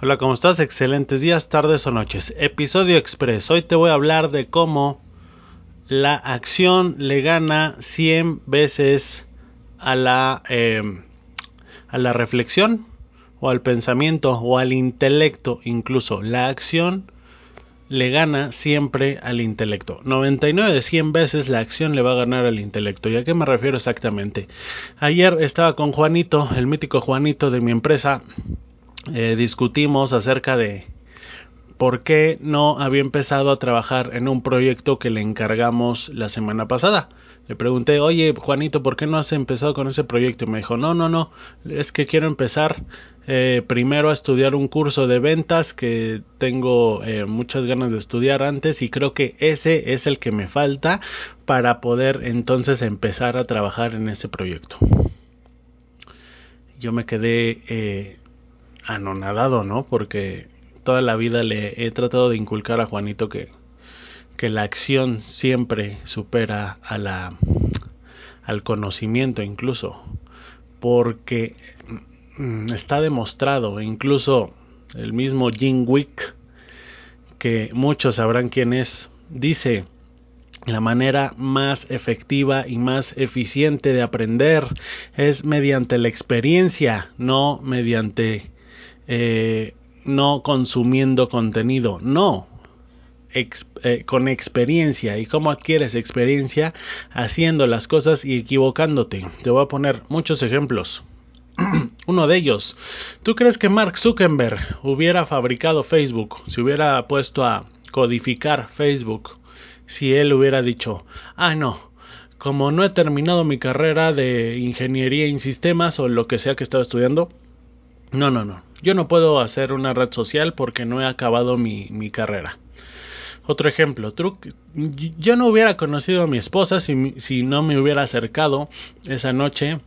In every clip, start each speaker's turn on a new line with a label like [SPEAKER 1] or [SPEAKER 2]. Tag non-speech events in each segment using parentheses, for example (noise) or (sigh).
[SPEAKER 1] Hola, ¿cómo estás? Excelentes días, tardes o noches. Episodio Express. Hoy te voy a hablar de cómo la acción le gana 100 veces a la, eh, a la reflexión o al pensamiento o al intelecto incluso. La acción le gana siempre al intelecto. 99 de 100 veces la acción le va a ganar al intelecto. ¿Y a qué me refiero exactamente? Ayer estaba con Juanito, el mítico Juanito de mi empresa eh, discutimos acerca de por qué no había empezado a trabajar en un proyecto que le encargamos la semana pasada. Le pregunté, oye Juanito, ¿por qué no has empezado con ese proyecto? Y me dijo, no, no, no, es que quiero empezar eh, primero a estudiar un curso de ventas que tengo eh, muchas ganas de estudiar antes y creo que ese es el que me falta para poder entonces empezar a trabajar en ese proyecto. Yo me quedé anonadado, ¿no? Porque toda la vida le he tratado de inculcar a Juanito que, que la acción siempre supera a la, al conocimiento incluso. Porque mm, está demostrado, incluso el mismo Jim Wick, que muchos sabrán quién es, dice, la manera más efectiva y más eficiente de aprender es mediante la experiencia, no mediante eh, no consumiendo contenido, no, eh, con experiencia. ¿Y cómo adquieres experiencia? Haciendo las cosas y equivocándote. Te voy a poner muchos ejemplos. (clears throat) Uno de ellos, ¿tú crees que Mark Zuckerberg hubiera fabricado Facebook, si hubiera puesto a codificar Facebook, si él hubiera dicho, ah, no, como no he terminado mi carrera de ingeniería en sistemas o lo que sea que estaba estudiando, no, no, no. Yo no puedo hacer una red social porque no he acabado mi, carrera. Otro ejemplo, yo no hubiera conocido a mi esposa si, si no me hubiera acercado esa noche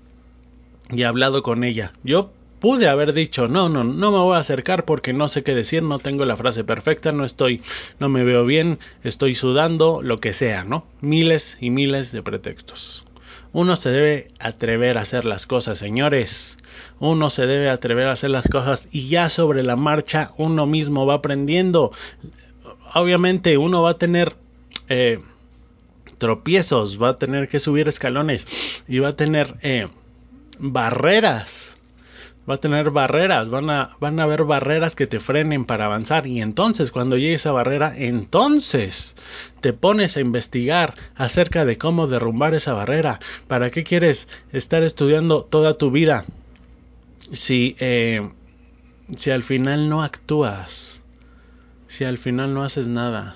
[SPEAKER 1] y hablado con ella. Yo pude haber dicho, no, no, no me voy a acercar porque no sé qué decir, no tengo la frase perfecta, no estoy, no me veo bien, estoy sudando, lo que sea, ¿no? Miles y miles de pretextos. Uno se debe atrever a hacer las cosas, señores. Uno se debe atrever a hacer las cosas y ya sobre la marcha uno mismo va aprendiendo. Obviamente uno va a tener eh, tropiezos, va a tener que subir escalones y va a tener eh, barreras va a tener barreras, van a, van a haber barreras que te frenen para avanzar y entonces cuando llegue esa barrera, entonces te pones a investigar acerca de cómo derrumbar esa barrera. ¿Para qué quieres estar estudiando toda tu vida si, eh, si al final no actúas? Si al final no haces nada.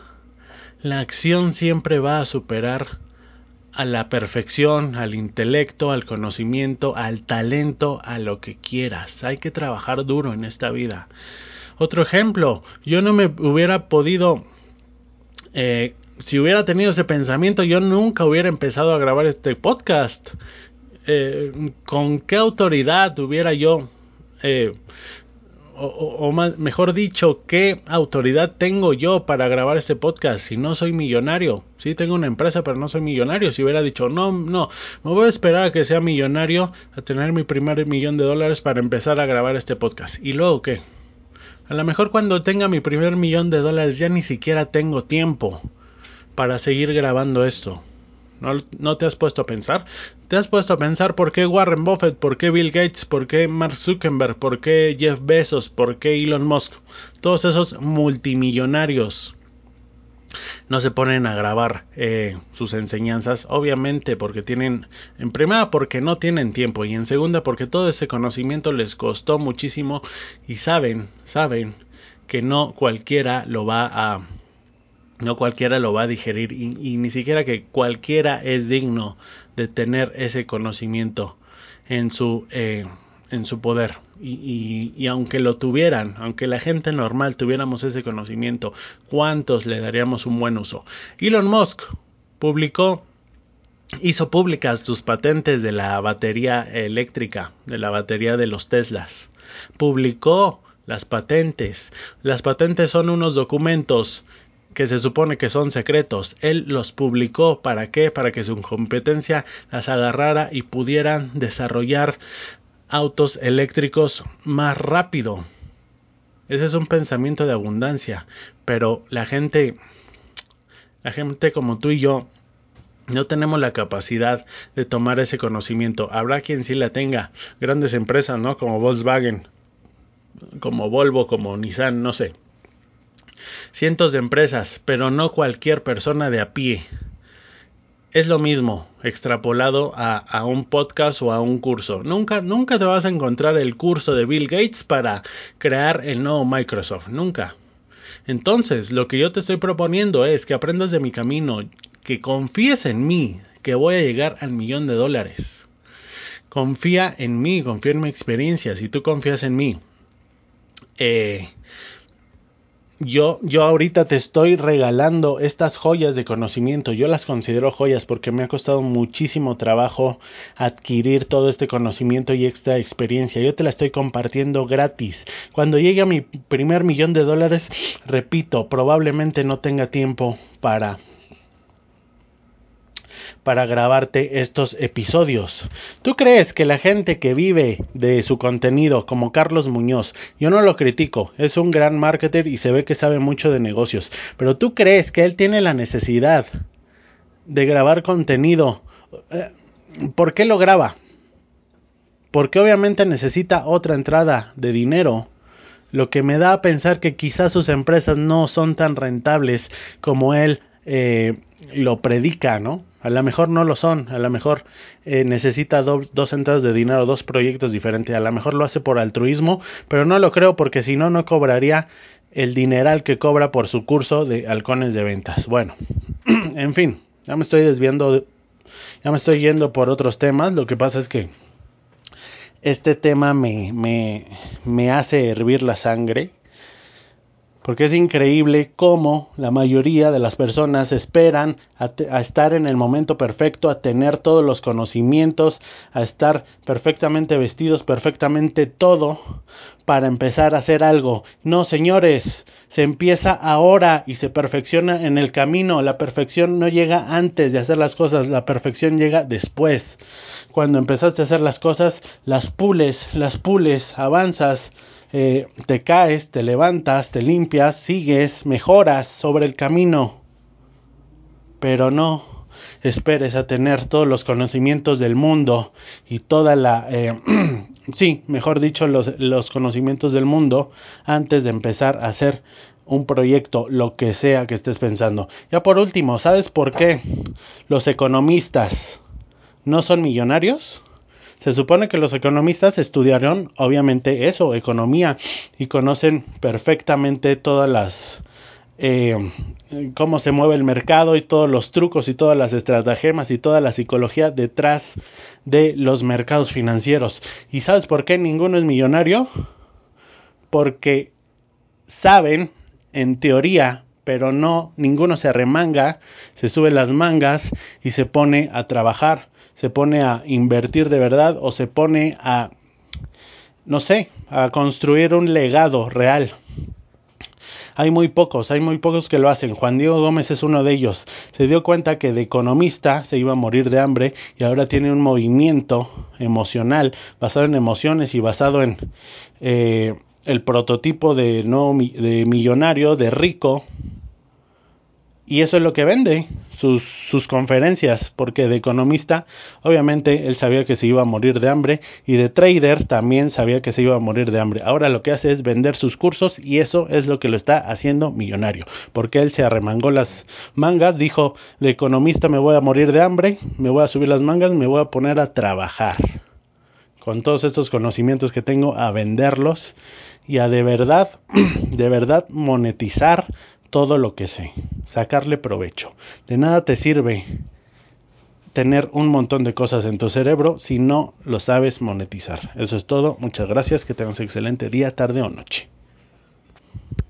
[SPEAKER 1] La acción siempre va a superar a la perfección, al intelecto, al conocimiento, al talento, a lo que quieras. Hay que trabajar duro en esta vida. Otro ejemplo, yo no me hubiera podido, eh, si hubiera tenido ese pensamiento, yo nunca hubiera empezado a grabar este podcast. Eh, ¿Con qué autoridad hubiera yo eh, o, mejor dicho, ¿qué autoridad tengo yo para grabar este podcast si no soy millonario? Sí, tengo una empresa, pero no soy millonario. Si hubiera dicho, no, no, me voy a esperar a que sea millonario, a tener mi primer millón de dólares para empezar a grabar este podcast. ¿Y luego qué? A lo mejor cuando tenga mi primer millón de dólares ya ni siquiera tengo tiempo para seguir grabando esto. ¿No, te has puesto a pensar? ¿Te has puesto a pensar por qué Warren Buffett, por qué Bill Gates, por qué Mark Zuckerberg, por qué Jeff Bezos, por qué Elon Musk? Todos esos multimillonarios no se ponen a grabar eh, sus enseñanzas, obviamente porque tienen, en primera porque no tienen tiempo y en segunda porque todo ese conocimiento les costó muchísimo y saben, saben que no cualquiera lo va a no cualquiera lo va a digerir y, ni siquiera que cualquiera es digno de tener ese conocimiento en su, eh, en su poder. Y, y, aunque lo tuvieran, aunque la gente normal tuviéramos ese conocimiento, ¿cuántos le daríamos un buen uso? Elon Musk publicó, hizo públicas sus patentes de la batería eléctrica, de la batería de los Teslas. Publicó las patentes. Las patentes son unos documentos que se supone que son secretos. Él los publicó para qué? Para que su competencia las agarrara y pudieran desarrollar autos eléctricos más rápido. Ese es un pensamiento de abundancia, pero la gente la gente como tú y yo no tenemos la capacidad de tomar ese conocimiento. Habrá quien sí la tenga. Grandes empresas, ¿no? Como Volkswagen, como Volvo, como Nissan, no sé cientos de empresas, pero no cualquier persona de a pie. Es lo mismo extrapolado a, un podcast o a un curso. Nunca, nunca te vas a encontrar el curso de Bill Gates para crear el nuevo Microsoft. Nunca. Entonces, lo que yo te estoy proponiendo es que aprendas de mi camino, que confíes en mí, que voy a llegar al millón de dólares. Confía en mí, confía en mi experiencia. Si tú confías en mí, eh, yo, yo ahorita te estoy regalando estas joyas de conocimiento. Yo las considero joyas porque me ha costado muchísimo trabajo adquirir todo este conocimiento y esta experiencia. Yo te la estoy compartiendo gratis. Cuando llegue a mi primer millón de dólares, repito, probablemente no tenga tiempo para para grabarte estos episodios. ¿Tú crees que la gente que vive de su contenido, como Carlos Muñoz, yo no lo critico, es un gran marketer y se ve que sabe mucho de negocios, pero tú crees que él tiene la necesidad de grabar contenido? Eh, ¿Por qué lo graba? Porque obviamente necesita otra entrada de dinero lo que me da a pensar que quizás sus empresas no son tan rentables como él eh, lo predica, ¿no? A lo mejor no lo son, a lo mejor eh, necesita dos entradas de dinero, dos proyectos diferentes, a lo mejor lo hace por altruismo, pero no lo creo porque si no, no cobraría el dineral que cobra por su curso de halcones de ventas. Bueno, (clears throat) en fin, ya me estoy desviando, ya me estoy yendo por otros temas, lo que pasa es que este tema me, me, me hace hervir la sangre porque es increíble cómo la mayoría de las personas esperan a, estar en el momento perfecto, a tener todos los conocimientos, a estar perfectamente vestidos, perfectamente todo para empezar a hacer algo. No, señores, se empieza ahora y se perfecciona en el camino. La perfección no llega antes de hacer las cosas, la perfección llega después. Cuando empezaste a hacer las cosas, las pules, las pules, avanzas eh, te caes, te levantas, te limpias, sigues, mejoras sobre el camino. Pero no esperes a tener todos los conocimientos del mundo y toda la... Eh, (clears throat) sí, mejor dicho, los, los conocimientos del mundo antes de empezar a hacer un proyecto, lo que sea que estés pensando. Ya por último, ¿sabes por qué los economistas no son millonarios? Se supone que los economistas estudiaron obviamente eso, economía, y conocen perfectamente todas las... Eh, cómo se mueve el mercado y todos los trucos y todas las estratagemas y toda la psicología detrás de los mercados financieros. ¿Y sabes por qué ninguno es millonario? Porque saben, en teoría, pero no, ninguno se arremanga, se sube las mangas y se pone a trabajar se pone a invertir de verdad o se pone a, no sé, a construir un legado real. Hay muy pocos, hay muy pocos que lo hacen. Juan Diego Gómez es uno de ellos. Se dio cuenta que de economista se iba a morir de hambre y ahora tiene un movimiento emocional basado en emociones y basado en eh, el prototipo de, no, de millonario, de rico, y eso es lo que vende, sus, sus, conferencias, porque de economista, obviamente él sabía que se iba a morir de hambre, y de trader también sabía que se iba a morir de hambre. Ahora lo que hace es vender sus cursos y eso es lo que lo está haciendo millonario, porque él se arremangó las mangas, dijo, de economista me voy a morir de hambre, me voy a subir las mangas, me voy a poner a trabajar. Con todos estos conocimientos que tengo, a venderlos y a de verdad, (clears throat) de verdad monetizar todo lo que sé, sacarle provecho. De nada te sirve tener un montón de cosas en tu cerebro si no lo sabes monetizar. Eso es todo. Muchas gracias. Que tengas un excelente día, tarde o noche.